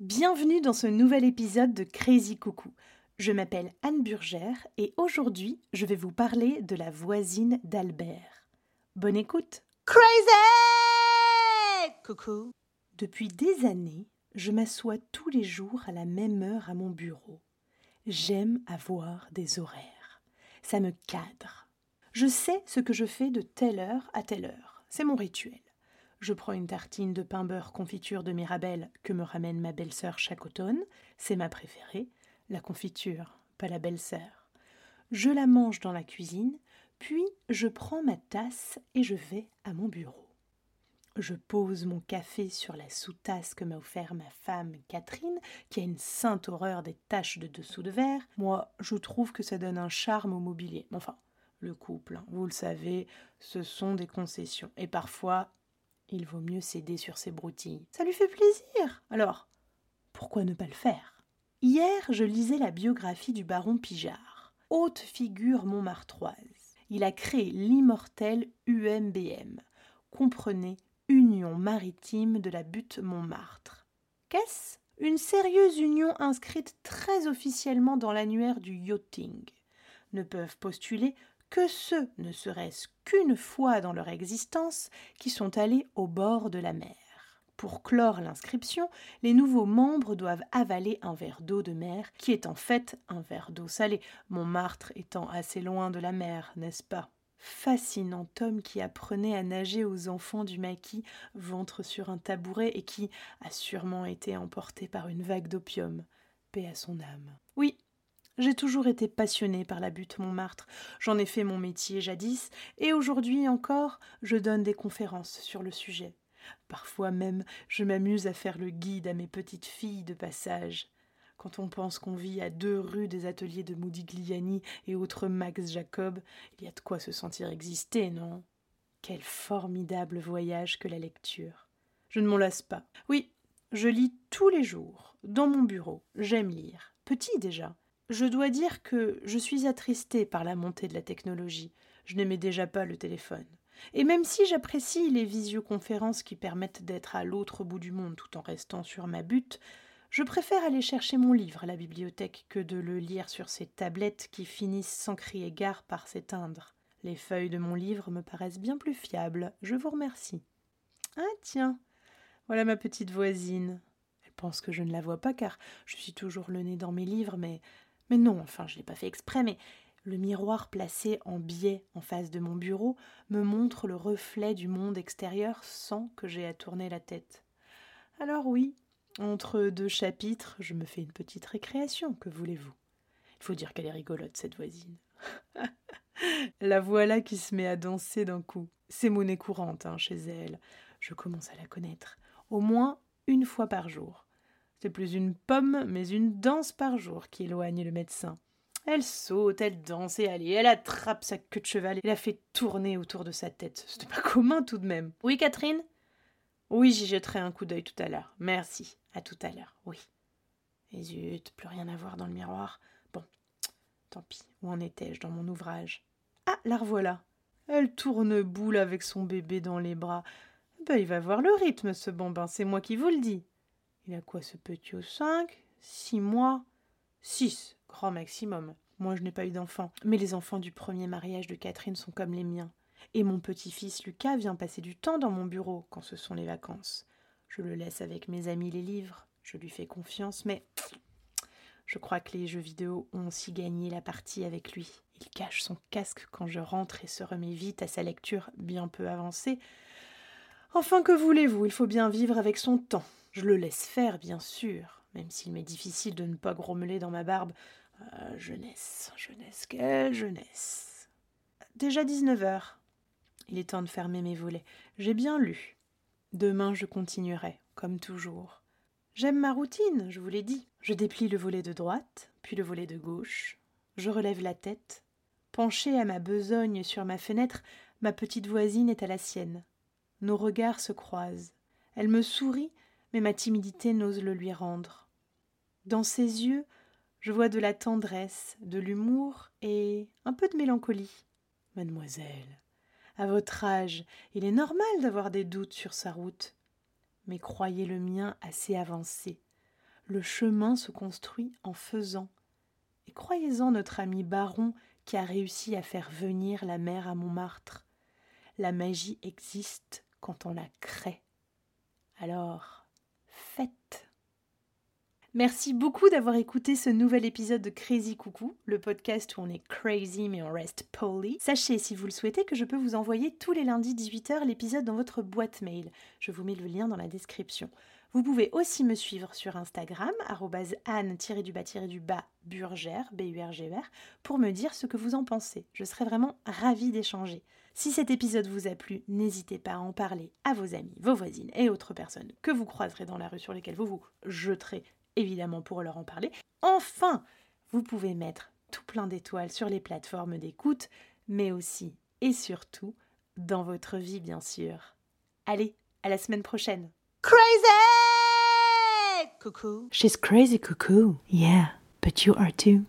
Bienvenue dans ce nouvel épisode de Crazy Coucou. Je m'appelle Anne Burgère et aujourd'hui je vais vous parler de la voisine d'Albert. Bonne écoute Crazy Coucou Depuis des années, je m'assois tous les jours à la même heure à mon bureau. J'aime avoir des horaires. Ça me cadre. Je sais ce que je fais de telle heure à telle heure. C'est mon rituel. Je prends une tartine de pain beurre confiture de Mirabelle que me ramène ma belle-sœur chaque automne. C'est ma préférée. La confiture, pas la belle-sœur. Je la mange dans la cuisine, puis je prends ma tasse et je vais à mon bureau. Je pose mon café sur la sous-tasse que m'a offert ma femme Catherine, qui a une sainte horreur des taches de dessous de verre. Moi, je trouve que ça donne un charme au mobilier. Enfin, le couple, hein, vous le savez, ce sont des concessions. Et parfois, il vaut mieux céder sur ses broutilles. Ça lui fait plaisir. Alors, pourquoi ne pas le faire? Hier, je lisais la biographie du baron Pijard, haute figure montmartroise. Il a créé l'immortel UMBM. Comprenez Union maritime de la butte Montmartre. Qu'est-ce? Une sérieuse union inscrite très officiellement dans l'annuaire du yachting. Ne peuvent postuler que ceux, ne serait-ce qu'une fois dans leur existence, qui sont allés au bord de la mer. Pour clore l'inscription, les nouveaux membres doivent avaler un verre d'eau de mer, qui est en fait un verre d'eau salée, Montmartre étant assez loin de la mer, n'est-ce pas? Fascinant homme qui apprenait à nager aux enfants du maquis, ventre sur un tabouret, et qui a sûrement été emporté par une vague d'opium. Paix à son âme. Oui, j'ai toujours été passionnée par la butte Montmartre. J'en ai fait mon métier jadis, et aujourd'hui encore, je donne des conférences sur le sujet. Parfois même, je m'amuse à faire le guide à mes petites filles de passage. Quand on pense qu'on vit à deux rues des ateliers de Modigliani et autres Max Jacob, il y a de quoi se sentir exister, non? Quel formidable voyage que la lecture. Je ne m'en lasse pas. Oui, je lis tous les jours, dans mon bureau. J'aime lire. Petit déjà. Je dois dire que je suis attristée par la montée de la technologie. Je n'aimais déjà pas le téléphone. Et même si j'apprécie les visioconférences qui permettent d'être à l'autre bout du monde tout en restant sur ma butte, je préfère aller chercher mon livre à la bibliothèque que de le lire sur ces tablettes qui finissent sans crier gare par s'éteindre. Les feuilles de mon livre me paraissent bien plus fiables. Je vous remercie. Ah tiens, voilà ma petite voisine. Elle pense que je ne la vois pas car je suis toujours le nez dans mes livres, mais mais non, enfin, je ne l'ai pas fait exprès, mais le miroir placé en biais en face de mon bureau me montre le reflet du monde extérieur sans que j'aie à tourner la tête. Alors oui, entre deux chapitres, je me fais une petite récréation, que voulez-vous? Il faut dire qu'elle est rigolote, cette voisine. la voilà qui se met à danser d'un coup. C'est monnaie courante hein, chez elle. Je commence à la connaître. Au moins une fois par jour. C'est plus une pomme, mais une danse par jour qui éloigne le médecin. Elle saute, elle danse et allez, elle attrape sa queue de cheval et la fait tourner autour de sa tête. C'était pas commun tout de même. Oui, Catherine? Oui, j'y jetterai un coup d'œil tout à l'heure. Merci. À tout à l'heure, oui. Et zut, plus rien à voir dans le miroir. Bon, tant pis. Où en étais-je dans mon ouvrage? Ah, la revoilà. Elle tourne boule avec son bébé dans les bras. Ben, il va voir le rythme, ce bambin, c'est moi qui vous le dis. Il a quoi ce petit au cinq Six mois Six, grand maximum. Moi, je n'ai pas eu d'enfant. Mais les enfants du premier mariage de Catherine sont comme les miens. Et mon petit-fils Lucas vient passer du temps dans mon bureau quand ce sont les vacances. Je le laisse avec mes amis les livres. Je lui fais confiance, mais je crois que les jeux vidéo ont aussi gagné la partie avec lui. Il cache son casque quand je rentre et se remet vite à sa lecture bien peu avancée. Enfin, que voulez-vous? Il faut bien vivre avec son temps. Je le laisse faire, bien sûr, même s'il m'est difficile de ne pas grommeler dans ma barbe. Euh, jeunesse, jeunesse, quelle jeunesse. Déjà dix-neuf heures. Il est temps de fermer mes volets. J'ai bien lu. Demain je continuerai, comme toujours. J'aime ma routine, je vous l'ai dit. Je déplie le volet de droite, puis le volet de gauche. Je relève la tête. Penchée à ma besogne sur ma fenêtre, ma petite voisine est à la sienne. Nos regards se croisent. Elle me sourit mais ma timidité n'ose le lui rendre. Dans ses yeux, je vois de la tendresse, de l'humour et un peu de mélancolie. Mademoiselle, à votre âge, il est normal d'avoir des doutes sur sa route. Mais croyez le mien assez avancé. Le chemin se construit en faisant. Et croyez-en notre ami Baron qui a réussi à faire venir la mer à Montmartre. La magie existe quand on la crée. Alors, faites. Merci beaucoup d'avoir écouté ce nouvel épisode de Crazy Coucou, le podcast où on est crazy mais on reste poli. Sachez, si vous le souhaitez, que je peux vous envoyer tous les lundis 18h l'épisode dans votre boîte mail. Je vous mets le lien dans la description. Vous pouvez aussi me suivre sur Instagram, anne-du-bas-du-bas burger, b u r g -R, pour me dire ce que vous en pensez. Je serais vraiment ravie d'échanger. Si cet épisode vous a plu, n'hésitez pas à en parler à vos amis, vos voisines et autres personnes que vous croiserez dans la rue sur lesquelles vous vous jeterez évidemment pour leur en parler. Enfin, vous pouvez mettre tout plein d'étoiles sur les plateformes d'écoute, mais aussi et surtout dans votre vie, bien sûr. Allez, à la semaine prochaine. Crazy! Cuckoo. She's crazy, cuckoo. Yeah, but you are too.